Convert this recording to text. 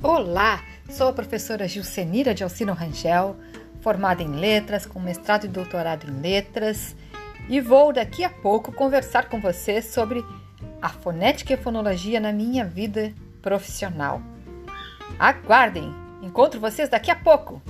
Olá, sou a professora Gilcenira de Alcino Rangel, formada em Letras, com mestrado e doutorado em Letras, e vou daqui a pouco conversar com você sobre a fonética e a fonologia na minha vida profissional. Aguardem! Encontro vocês daqui a pouco!